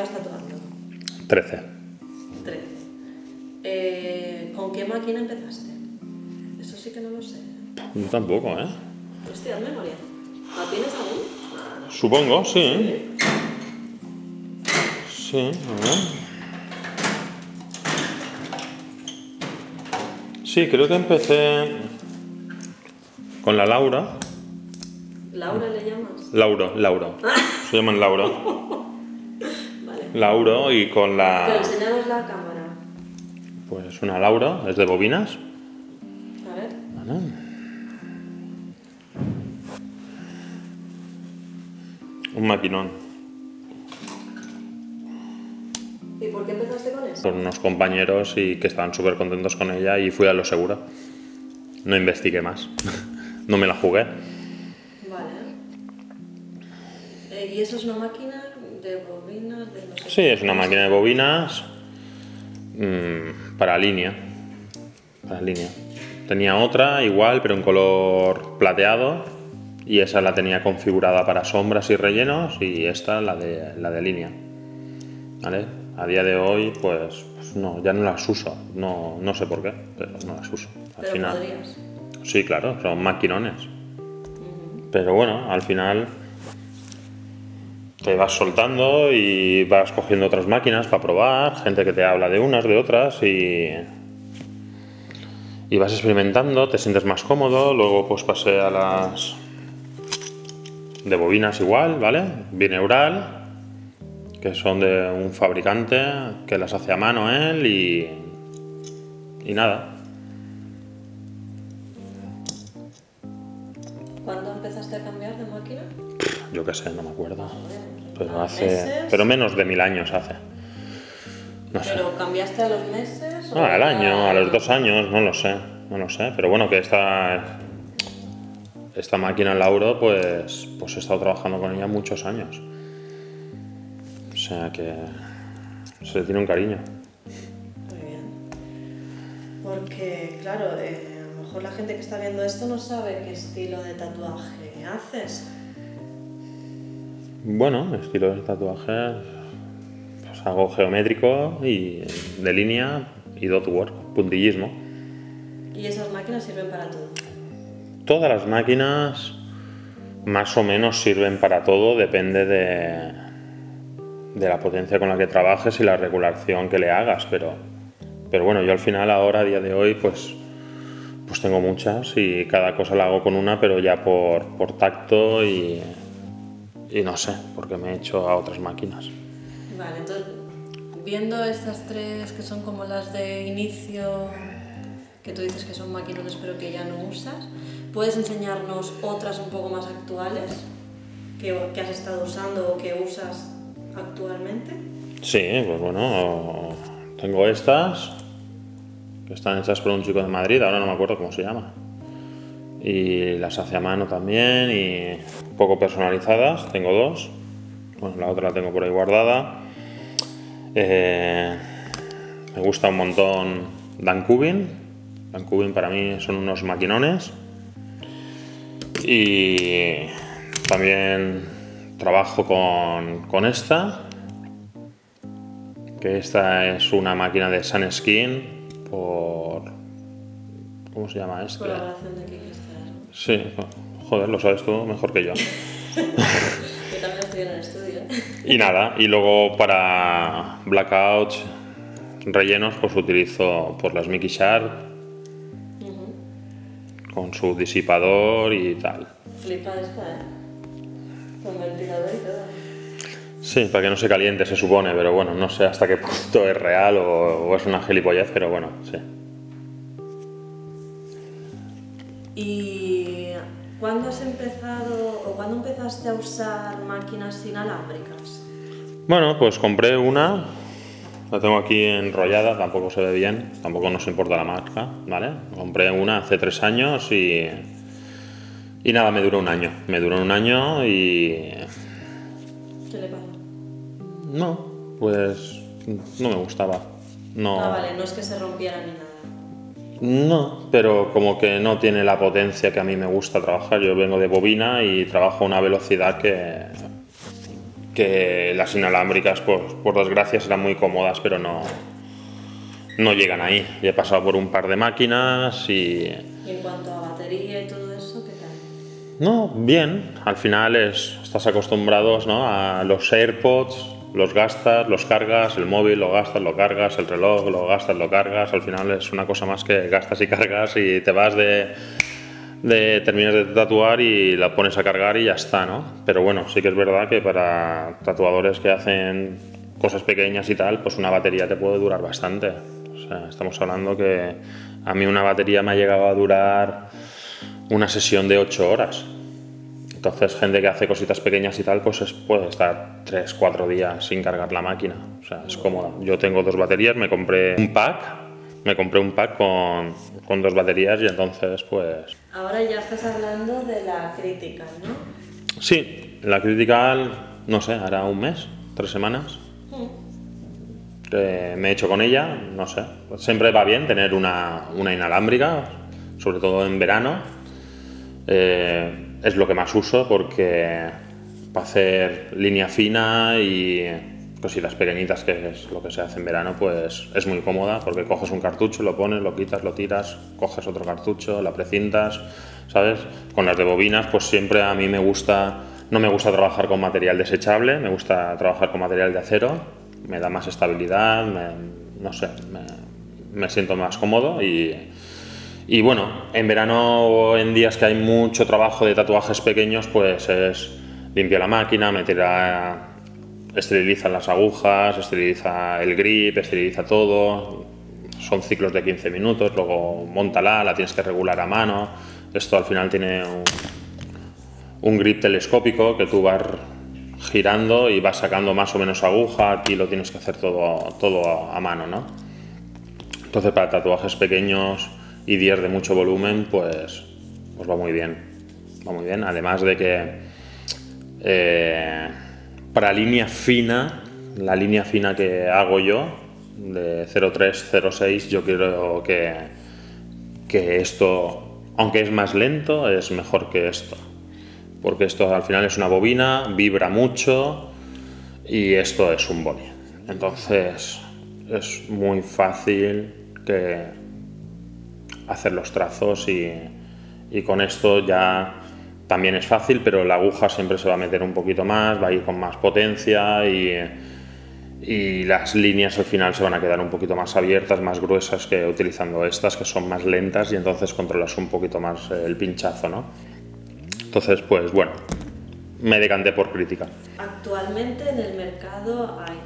llevas tatuando? 13. 13. Eh, ¿Con qué máquina empezaste? Eso sí que no lo sé. Yo tampoco, ¿eh? Hostia, memoria. ¿La tienes aún? Supongo, sí. Sí, a ver. Sí, creo que empecé con la Laura. ¿Laura le llamas? Lauro, Lauro. Se llaman Lauro. Lauro y con Pero la. enseñaros la cámara. Pues una Lauro, es de bobinas. A ver. Vale. Un maquinón. ¿Y por qué empezaste con eso? Con unos compañeros y que estaban súper contentos con ella y fui a lo seguro. No investigué más. no me la jugué. Vale. Eh, ¿Y eso es una máquina de bobinas? De no sé Sí, es una máquina de bobinas mm, para línea. Para línea. Tenía otra igual, pero en color plateado. Y esa la tenía configurada para sombras y rellenos. Y esta la de, la de línea. ¿Vale? A día de hoy, pues, pues no, ya no las uso. No, no sé por qué, pero no las uso. Al Pero final. podrías. Sí, claro, son maquinones. Pero bueno, al final te vas soltando y vas cogiendo otras máquinas para probar, gente que te habla de unas, de otras y, y vas experimentando, te sientes más cómodo, luego pues pasé a las de bobinas igual, ¿vale? Bineural, que son de un fabricante que las hace a mano él y, y nada, ¿Cuándo empezaste a cambiar de máquina? yo qué sé, no me acuerdo. Pero ¿a hace. meses? Pero menos de mil años hace. No sé. ¿Pero cambiaste a los meses? No, al año, a los dos años, no lo sé. No lo sé. Pero bueno, que esta. Esta máquina Lauro, pues. Pues he estado trabajando con ella muchos años. O sea que. Se le tiene un cariño. Muy bien. Porque, claro, eh, a lo mejor la gente que está viendo esto no sabe qué estilo de tatuaje haces. Bueno, estilo de tatuaje. Pues hago geométrico y de línea y dot work, puntillismo. Y esas máquinas sirven para todo. Todas las máquinas más o menos sirven para todo, depende de, de la potencia con la que trabajes y la regulación que le hagas, pero, pero bueno, yo al final ahora, a día de hoy, pues, pues tengo muchas y cada cosa la hago con una, pero ya por, por tacto y, y no sé, porque me he hecho a otras máquinas. Vale, entonces, viendo estas tres que son como las de inicio, que tú dices que son maquinones pero que ya no usas, ¿puedes enseñarnos otras un poco más actuales que, que has estado usando o que usas actualmente? Sí, pues bueno, tengo estas, que están hechas por un chico de Madrid, ahora no me acuerdo cómo se llama. Y las hace mano también y un poco personalizadas, tengo dos. Bueno, la otra la tengo por ahí guardada. Eh, me gusta un montón Dan Cubin. Dan Cubin para mí son unos maquinones. Y también trabajo con, con esta, que esta es una máquina de Sunskin por... ¿Cómo se llama este? Colaboración de. Sí, joder, lo sabes tú mejor que yo. Yo también estoy en el estudio. Y nada, y luego para blackouts, rellenos, pues utilizo por las Mickey Sharp con su disipador y tal. Flipa esta, ¿eh? Con ventilador y todo. Sí, para que no se caliente se supone, pero bueno, no sé hasta qué punto es real o, o es una gilipollez, pero bueno, sí. ¿Y cuándo has empezado o cuándo empezaste a usar máquinas inalámbricas? Bueno, pues compré una, la tengo aquí enrollada, tampoco se ve bien, tampoco nos importa la marca, ¿vale? Compré una hace tres años y, y nada, me duró un año. Me duró un año y ¿Qué le pasa? no, pues no me gustaba. No, Ah, vale, no es que se rompiera ni nada. No, pero como que no tiene la potencia que a mí me gusta trabajar. Yo vengo de bobina y trabajo a una velocidad que, que las inalámbricas, pues, por desgracia, serán muy cómodas, pero no, no llegan ahí. Ya he pasado por un par de máquinas y... ¿Y en cuanto a batería y todo eso, qué tal? No, bien. Al final es, estás acostumbrados ¿no? a los AirPods, los gastas, los cargas, el móvil lo gastas, lo cargas, el reloj lo gastas, lo cargas. Al final es una cosa más que gastas y cargas y te vas de de terminas de tatuar y la pones a cargar y ya está, ¿no? Pero bueno, sí que es verdad que para tatuadores que hacen cosas pequeñas y tal, pues una batería te puede durar bastante. O sea, estamos hablando que a mí una batería me ha llegado a durar una sesión de 8 horas. Entonces, gente que hace cositas pequeñas y tal, pues puede estar 3, 4 días sin cargar la máquina. O sea, es cómoda. Yo tengo dos baterías, me compré un pack me compré un pack con, con, dos baterías y entonces pues... Ahora ya estás hablando de la Critical, ¿no? Sí, la Critical, no sé, hará un mes, tres semanas. me he hecho con ella, no sé. Siempre va bien tener una, una inalámbrica, sobre todo en verano. Eh, es lo que más uso porque para hacer línea fina y cositas pequeñitas que es lo que se hace en verano, pues es muy cómoda porque coges un cartucho, lo pones, lo quitas, lo tiras, coges otro cartucho, la precintas, ¿sabes? Con las de bobinas, pues siempre a mí me gusta, no me gusta trabajar con material desechable, me gusta trabajar con material de acero, me da más estabilidad, no sé, me, siento más cómodo y, y bueno, en verano o en días que hay mucho trabajo de tatuajes pequeños, pues es limpia la máquina, meter a esteriliza las agujas, esteriliza el grip, esteriliza todo. Son ciclos de 15 minutos, luego montala, la tienes que regular a mano. Esto al final tiene un, grip telescópico que tú vas girando y vas sacando más o menos aguja. Aquí lo tienes que hacer todo, todo a mano, ¿no? Entonces para tatuajes pequeños y días de mucho volumen, pues, pues va muy bien. Va muy bien. Además de que eh, para línea fina, la línea fina que hago yo, de 0306, yo quiero que, que esto, aunque es más lento, es mejor que esto. Porque esto al final es una bobina, vibra mucho y esto es un boli. Entonces es muy fácil que hacer los trazos y, con esto ya también es fácil, pero la aguja siempre se va a meter un poquito más, va a ir con más potencia y, y las líneas al final se van a quedar un poquito más abiertas, más gruesas que utilizando estas, que son más lentas y entonces controlas un poquito más el pinchazo, ¿no? Entonces, pues bueno, me decanté por crítica. Actualmente en el mercado hay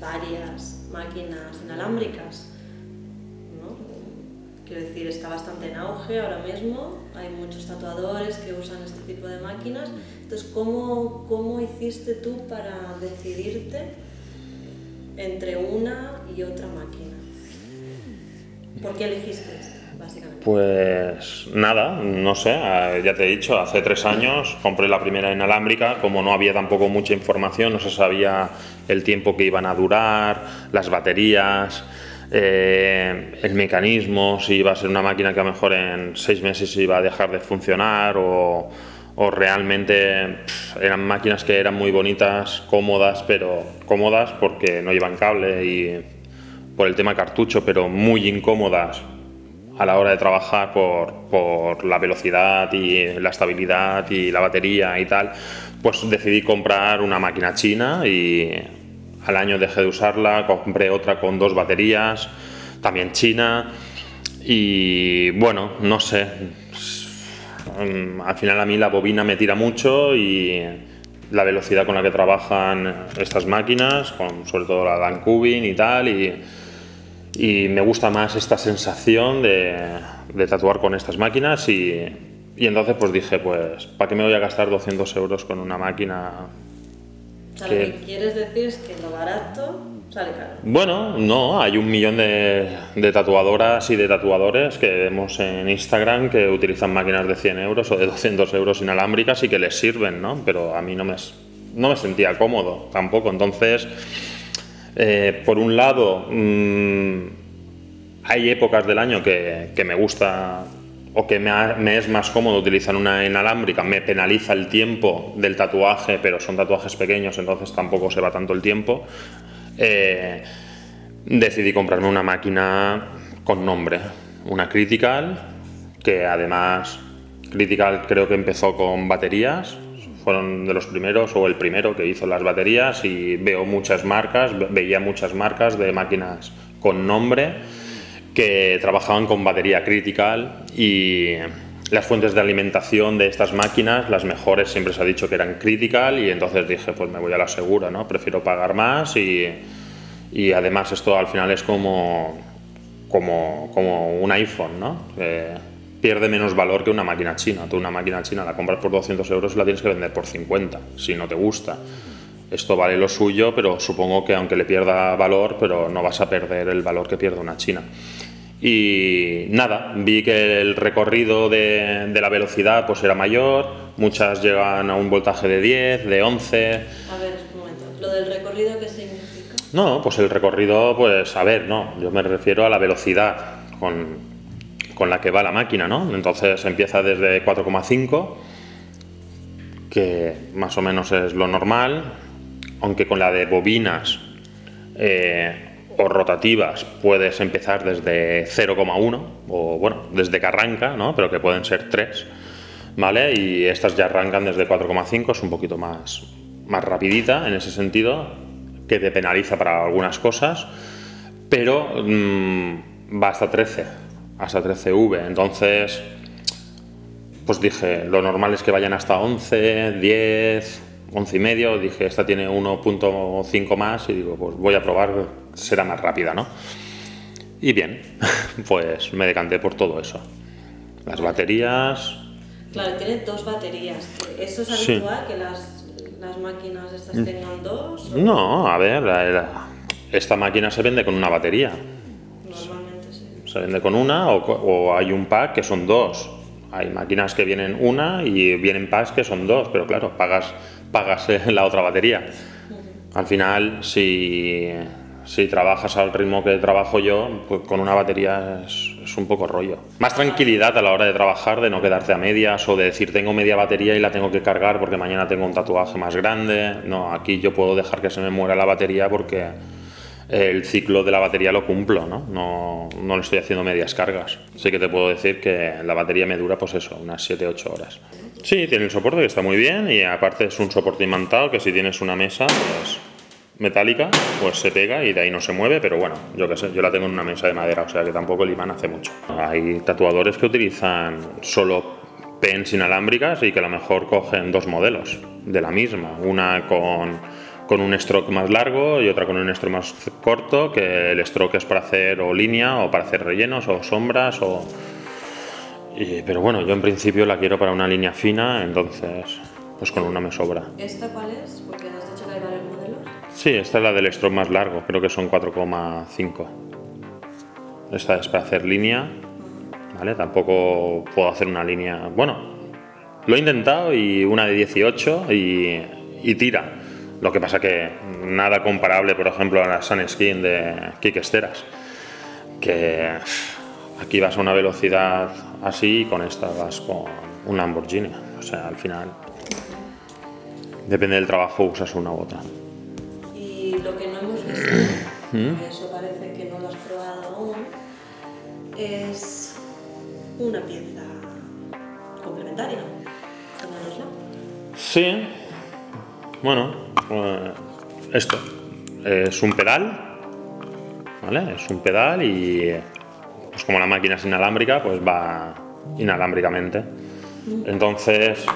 varias máquinas inalámbricas Quiero decir, está bastante en auge ahora mismo, hay muchos tatuadores que usan este tipo de máquinas. Entonces, ¿cómo, cómo hiciste tú para decidirte entre una y otra máquina? ¿Por qué elegiste básicamente? Pues nada, no sé, ya te he dicho, hace tres años compré la primera inalámbrica, como no había tampoco mucha información, no se sabía el tiempo que iban a durar, las baterías, eh, el mecanismo, si iba a ser una máquina que a lo mejor en seis meses iba a dejar de funcionar o, realmente eran máquinas que eran muy bonitas, cómodas, pero cómodas porque no llevan cable y por el tema cartucho, pero muy incómodas a la hora de trabajar por, por la velocidad y la estabilidad y la batería y tal, pues decidí comprar una máquina china y al año dejé de usarla, compré otra con dos baterías, también china. Y bueno, no sé. Mm, al final a mí la bobina me tira mucho y la velocidad con la que trabajan estas máquinas, con sobre todo la Dan Cubin y tal, y, me gusta más esta sensación de, de tatuar con estas máquinas y, y, entonces pues dije, pues, ¿para qué me voy a gastar 200 euros con una máquina lo que quieres decir es que lo barato sale caro. Bueno, no, hay un millón de, tatuadoras y de tatuadores que vemos en Instagram que utilizan máquinas de 100 euros o de 200 euros inalámbricas y que les sirven, ¿no? Pero a mí no me, no me sentía cómodo tampoco. Entonces, eh, por un lado, mm, hay épocas del año que, que me gusta o que me, es más cómodo utilizar una inalámbrica, me penaliza el tiempo del tatuaje, pero son tatuajes pequeños, entonces tampoco se va tanto el tiempo, eh, decidí comprarme una máquina con nombre, una Critical, que además Critical creo que empezó con baterías, fueron de los primeros o el primero que hizo las baterías y veo muchas marcas, ve- veía muchas marcas de máquinas con nombre que trabajaban con batería Critical y las fuentes de alimentación de estas máquinas, las mejores siempre se ha dicho que eran Critical y entonces dije pues me voy a la segura, ¿no? Prefiero pagar más y, y además esto al final es como, como, como un iPhone, ¿no? Eh, pierde menos valor que una máquina china. Tú una máquina china la compras por 200 euros y la tienes que vender por 50, si no te gusta. Esto vale lo suyo, pero supongo que aunque le pierda valor, pero no vas a perder el valor que pierde una china. Y nada, vi que el recorrido de, de la velocidad pues era mayor, muchas llegan a un voltaje de 10, de 11, A ver, un momento. ¿Lo del recorrido qué significa? no, pues el recorrido, pues a ver, no, yo me refiero a la velocidad con, con la que va la máquina, ¿no? Entonces empieza desde 4,5, que más o menos es lo normal, aunque con la de bobinas eh, o rotativas puedes empezar desde 0,1, o bueno, desde que arranca, ¿no? Pero que pueden ser 3, ¿vale? Y estas ya arrancan desde 4,5, es un poquito más, más rapidita en ese sentido, que te penaliza para algunas cosas, pero mm, va hasta 13, hasta 13V, entonces pues dije, lo normal es que vayan hasta 11, 10, 11 y medio. Dije, esta tiene 1.5 más y digo, pues voy a probar, será más rápida, ¿no? Y bien, pues me decanté por todo eso. Las baterías, Claro, tiene dos baterías. ¿Eso es Sí. habitual que las, las máquinas estas tengan dos? o no, a ver, la- la- esta máquina se vende con una batería. Normalmente sí. Se vende con una o, o hay un pack que son dos. Hay máquinas que vienen una y vienen packs que son dos, pero claro, pagas, pagas la otra batería. Al final, si, si trabajas al ritmo que trabajo yo, pues con una batería es, un poco rollo. Más tranquilidad a la hora de trabajar, de no quedarte a medias o de decir tengo media batería y la tengo que cargar porque mañana tengo un tatuaje más grande. No, aquí yo puedo dejar que se me muera la batería porque el ciclo de la batería lo cumplo, ¿no? No, no le estoy haciendo medias cargas. Sí que te puedo decir que la batería me dura, pues eso, unas 7-8 horas. Sí, tiene el soporte que está muy bien y aparte es un soporte imantado que si tienes una mesa pues, metálica, pues se pega y de ahí no se mueve, pero bueno, yo qué sé, yo la tengo en una mesa de madera, o sea que tampoco el imán hace mucho. Hay tatuadores que utilizan solo pens inalámbricas y que a lo mejor cogen dos modelos de la misma, una con, con un stroke más largo y otra con un stroke más corto, que el stroke es para hacer o línea o para hacer rellenos o sombras o... y- pero bueno, yo en principio la quiero para una línea fina, entonces pues con una me sobra. ¿Esta cuál es? Porque has dicho que hay varios modelos. Sí, esta es la del stroke más largo, creo que son 4,5. Esta es para hacer línea, ¿vale? Tampoco puedo hacer una línea. Bueno, lo he intentado y una de 18 y, y tira. Lo que pasa que nada comparable, por ejemplo, a la Sunskin de Kik Esteras. Que aquí vas a una velocidad así y con esta vas con un Lamborghini. O sea, al final, depende del trabajo, usas una u otra. Y lo que no hemos visto, ¿Mm? eso parece que no lo has probado aún, es una pieza complementaria. Sí, bueno, eh, esto es un pedal, ¿vale? Es un pedal y pues como la máquina es inalámbrica, pues va inalámbricamente. Entonces,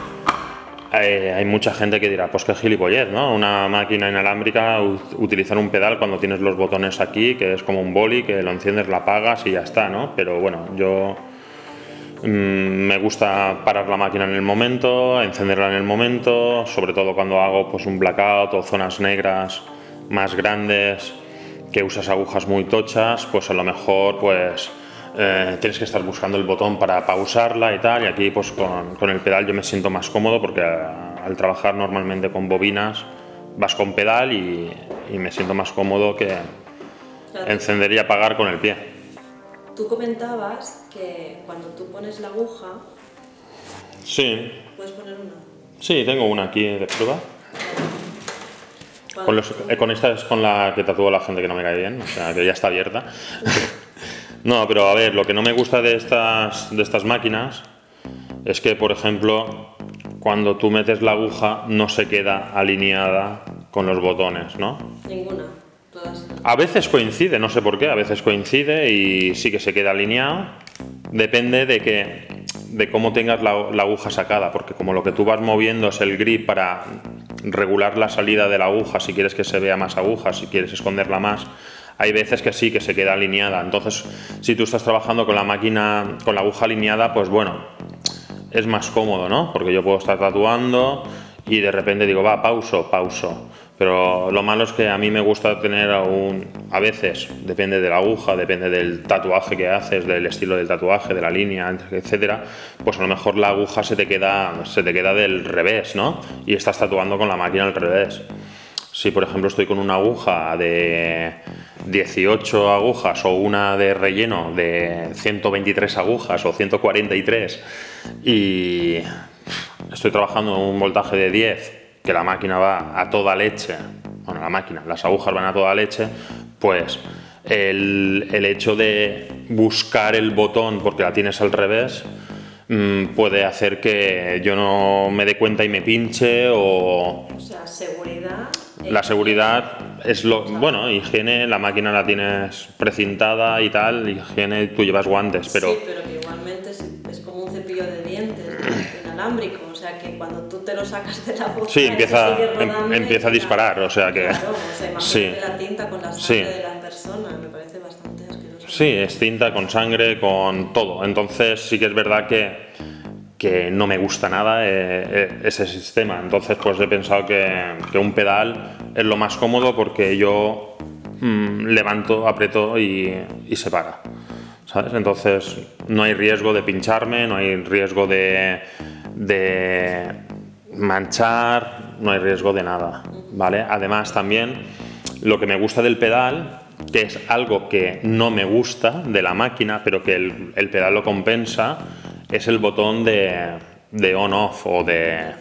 eh, hay mucha gente que dirá, pues qué gilipollez, ¿no? Una máquina inalámbrica, utilizar un pedal cuando tienes los botones aquí, que es como un boli, que lo enciendes, la apagas y ya está, ¿no? Pero bueno, yo Mm, me gusta parar la máquina en el momento, encenderla en el momento, sobre todo cuando hago pues, un blackout o zonas negras más grandes, que usas agujas muy tochas, pues a lo mejor pues eh, tienes que estar buscando el botón para pausarla y tal, y aquí pues con, con el pedal yo me siento más cómodo porque a- al trabajar normalmente con bobinas vas con pedal y, y me siento más cómodo que Claro. encender y apagar con el pie. tú comentabas que cuando tú pones la aguja, Sí, puedes poner una. sí, tengo una aquí de prueba. Con, los- eh, con esta es con la que tatúa la gente que no me cae bien, o sea, que ya está abierta. No, pero a ver, lo que no me gusta de estas, de estas máquinas es que, por ejemplo, cuando tú metes la aguja no se queda alineada con los botones, ¿no? Ninguna. Todas. A veces coincide, no sé por qué, a veces coincide y sí que se queda alineado. Depende de que de cómo tengas la, la aguja sacada, porque como lo que tú vas moviendo es el grip para regular la salida de la aguja, si quieres que se vea más aguja, si quieres esconderla más, hay veces que sí que se queda alineada. Entonces, si tú estás trabajando con la máquina, con la aguja alineada, pues bueno, es más cómodo, ¿no? Porque yo puedo estar tatuando y de repente digo, va, pauso, pauso. Pero lo malo es que a mí me gusta tener un, a veces, depende de la aguja, depende del tatuaje que haces, del estilo del tatuaje, de la línea, etcétera, pues a lo mejor la aguja se te queda, se te queda del revés, ¿no? Y estás tatuando con la máquina al revés. Si por ejemplo estoy con una aguja de 18 agujas o una de relleno de 123 agujas o 143 y estoy trabajando en un voltaje de 10, que la máquina va a toda leche, bueno, la máquina, las agujas van a toda leche, pues el, el hecho de buscar el botón porque la tienes al revés puede hacer que yo no me dé cuenta y me pinche o O sea, seguridad. la seguridad es lo bueno higiene la máquina la tienes precintada y tal higiene tú llevas guantes pero Sí, pero que igualmente es, es como un cepillo de dientes inalámbrico. O sea, que cuando tú te lo sacas de la boca. Sí, empieza- em- empieza a disparar, o sea que- Claro, o sea, sí. la tinta con la Sí. sangre de la persona. Me parece bastante. Sí, es tinta con sangre, con todo. Entonces sí que es verdad que, que no me gusta nada eh, eh, ese sistema. Entonces pues he pensado que, que un pedal es lo más cómodo porque yo mm, levanto, aprieto y, y se para. ¿Sabes? Entonces no hay riesgo de pincharme, no hay riesgo de, de manchar, no hay riesgo de nada. ¿Vale? Además también lo que me gusta del pedal que es algo que no me gusta de la máquina, pero que el, pedal lo compensa, es el botón de, on-off o de,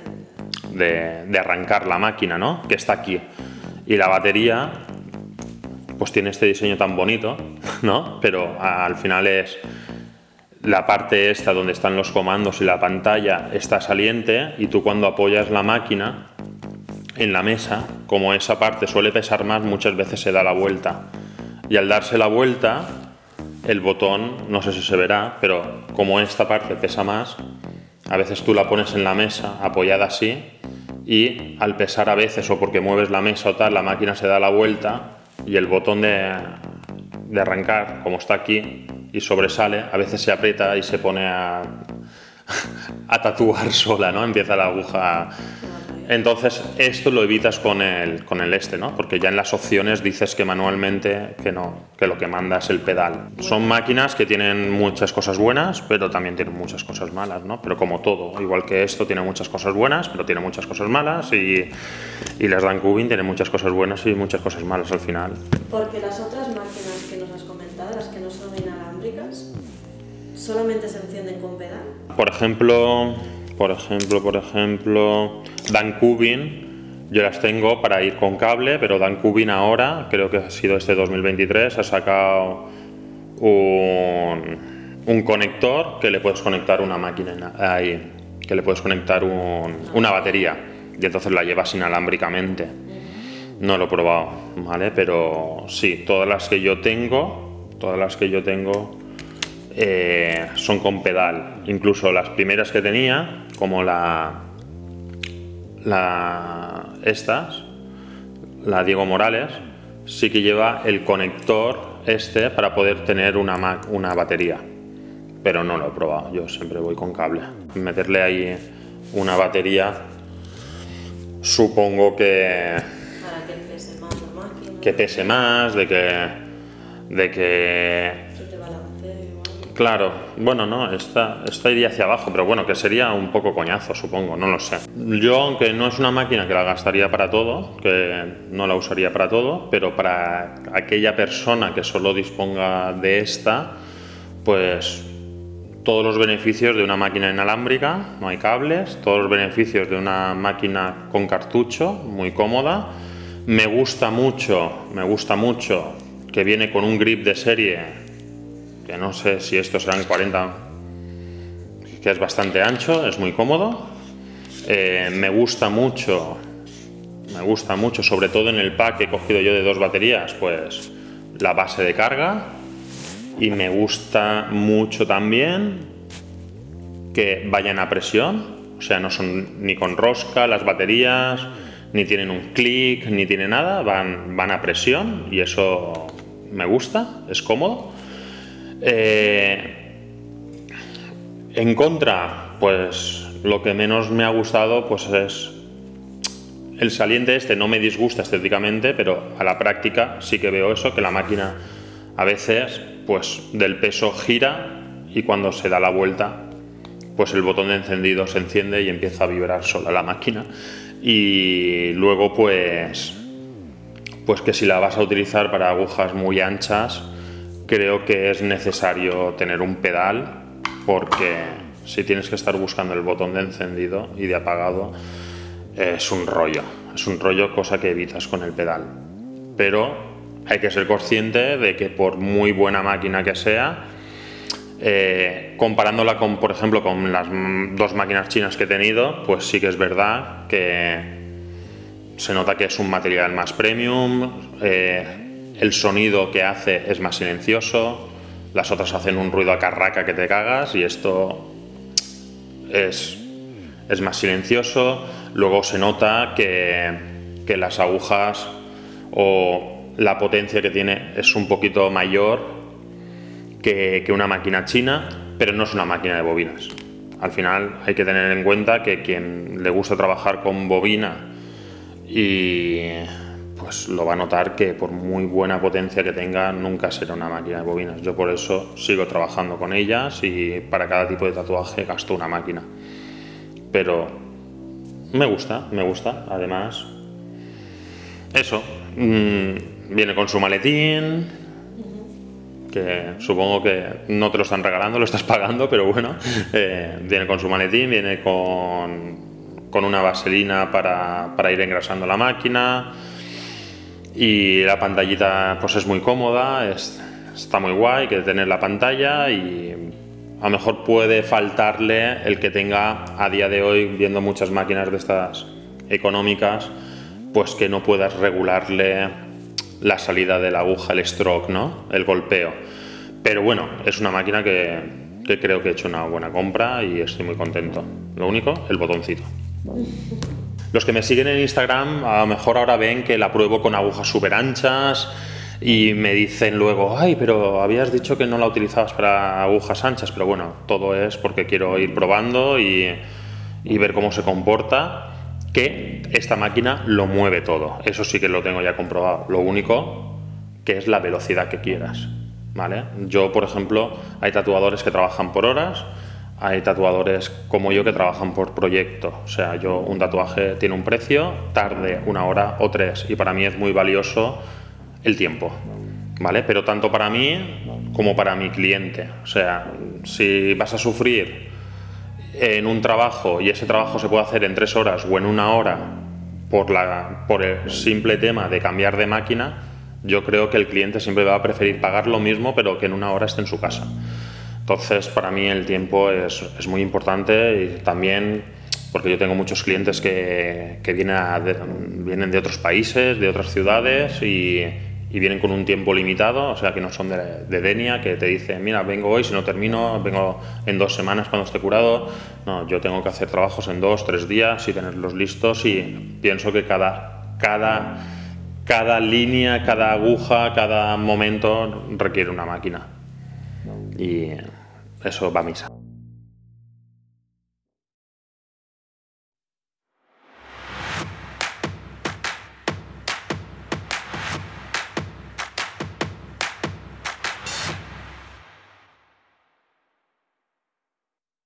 de, de arrancar la máquina, ¿no? Que está aquí. Y la batería, pues tiene este diseño tan bonito, ¿no? Pero al final es la parte esta donde están los comandos y la pantalla está saliente y tú cuando apoyas la máquina en la mesa, como esa parte suele pesar más, muchas veces se da la vuelta. Y al darse la vuelta, el botón, no sé si se verá, pero como esta parte pesa más, a veces tú la pones en la mesa apoyada así y al pesar a veces o porque mueves la mesa o tal, la máquina se da la vuelta y el botón de, de arrancar, como está aquí y sobresale, a veces se aprieta y se pone a, a tatuar sola, ¿no? Empieza la aguja. Entonces, esto lo evitas con el, con el este, ¿no? Porque ya en las opciones dices que manualmente que no, que lo que manda es el pedal. Son máquinas que tienen muchas cosas buenas, pero también tienen muchas cosas malas, ¿no? Pero como todo, igual que esto tiene muchas cosas buenas, pero tiene muchas cosas malas y, y las Dan Cubin tienen muchas cosas buenas y muchas cosas malas al final. Porque las otras máquinas que nos has comentado, las que no son inalámbricas, solamente se encienden con pedal. Por ejemplo, por ejemplo, por ejemplo, Dan Cubin, yo las tengo para ir con cable, pero Dan Cubin ahora, creo que ha sido este 2023, ha sacado un, un conector que le puedes conectar una máquina ahí, que le puedes conectar un- una batería y entonces la llevas inalámbricamente. No lo he probado, ¿vale? Pero sí, todas las que yo tengo, todas las que yo tengo eh, son con pedal. Incluso las primeras que tenía, como la, la estas, la Diego Morales, sí que lleva el conector este para poder tener una, una batería. Pero no lo he probado, yo siempre voy con cable. Meterle ahí una batería, supongo que Para que pese más la máquina, que pese más, de que, de que que te balancee igual. Claro, bueno, no, está, está iría hacia abajo, pero bueno, que sería un poco coñazo, supongo, no lo sé. Yo, aunque no es una máquina que la gastaría para todo, que no la usaría para todo, pero para aquella persona que solo disponga de esta, pues todos los beneficios de una máquina inalámbrica, no hay cables, todos los beneficios de una máquina con cartucho, muy cómoda. Me gusta mucho, me gusta mucho que viene con un grip de serie, que no sé si estos serán 40, que es bastante ancho, es muy cómodo. Eh, me gusta mucho, me gusta mucho, sobre todo en el pack que he cogido yo de dos baterías, pues la base de carga, y me gusta mucho también que vayan a presión, o sea, no son ni con rosca las baterías, ni tienen un clic, ni tiene nada, van, van a presión y eso me gusta, es cómodo. Eh, en contra, pues lo que menos me ha gustado pues es el saliente este. No me disgusta estéticamente, pero a la práctica sí que veo eso, que la máquina a veces pues del peso gira y cuando se da la vuelta pues el botón de encendido se enciende y empieza a vibrar sola la máquina. Y luego pues pues que si la vas a utilizar para agujas muy anchas creo que es necesario tener un pedal porque si tienes que estar buscando el botón de encendido y de apagado es un rollo. Es un rollo cosa que evitas con el pedal. Pero hay que ser consciente de que por muy buena máquina que sea, eh, comparándola con, por ejemplo, con las dos máquinas chinas que he tenido, pues sí que es verdad que se nota que es un material más premium, eh, el sonido que hace es más silencioso, las otras hacen un ruido a carraca que te cagas y esto es, es más silencioso, luego se nota que, que las agujas o la potencia que tiene es un poquito mayor que, una máquina china, pero no es una máquina de bobinas. Al final hay que tener en cuenta que quien le gusta trabajar con bobina y pues lo va a notar que por muy buena potencia que tenga nunca será una máquina de bobinas. Yo por eso sigo trabajando con ellas y para cada tipo de tatuaje gasto una máquina. Pero me gusta, me gusta. Además, eso. Mmm, Viene con su maletín, que supongo que no te lo están regalando, lo estás pagando, pero bueno, eh, viene con su maletín, viene con, con una vaselina para, para, ir engrasando la máquina y la pantallita pues es muy cómoda, es, está muy guay que tener la pantalla y a lo mejor puede faltarle el que tenga a día de hoy, viendo muchas máquinas de estas económicas, pues que no puedas regularle la salida de la aguja, el stroke, ¿no? El golpeo. Pero bueno, es una máquina que, que creo que he hecho una buena compra y estoy muy contento. Lo único, el botoncito. Los que me siguen en Instagram a lo mejor ahora ven que la pruebo con agujas súper anchas y me dicen luego, ay, pero habías dicho que no la utilizabas para agujas anchas, pero bueno, todo es porque quiero ir probando y, y ver cómo se comporta que esta máquina lo mueve todo. Eso sí que lo tengo ya comprobado. Lo único que es la velocidad que quieras. ¿vale? Yo, por ejemplo, hay tatuadores que trabajan por horas, hay tatuadores como yo que trabajan por proyecto. O sea, yo un tatuaje tiene un precio, tarde una hora o tres, y para mí es muy valioso el tiempo. ¿Vale? Pero tanto para mí como para mi cliente. O sea, si vas a sufrir en un trabajo y ese trabajo se puede hacer en tres horas o en una hora por, la, por el simple tema de cambiar de máquina, yo creo que el cliente siempre va a preferir pagar lo mismo pero que en una hora esté en su casa. Entonces, para mí el tiempo es, es muy importante y también porque yo tengo muchos clientes que, que vienen, de, vienen de otros países, de otras ciudades y, y vienen con un tiempo limitado, o sea que no son de, Denia, que te dicen, mira, vengo hoy, si no termino, vengo en dos semanas cuando esté curado. No, yo tengo que hacer trabajos en dos, tres días y tenerlos listos y pienso que cada, cada, cada línea, cada aguja, cada momento requiere una máquina. Y eso va a misa.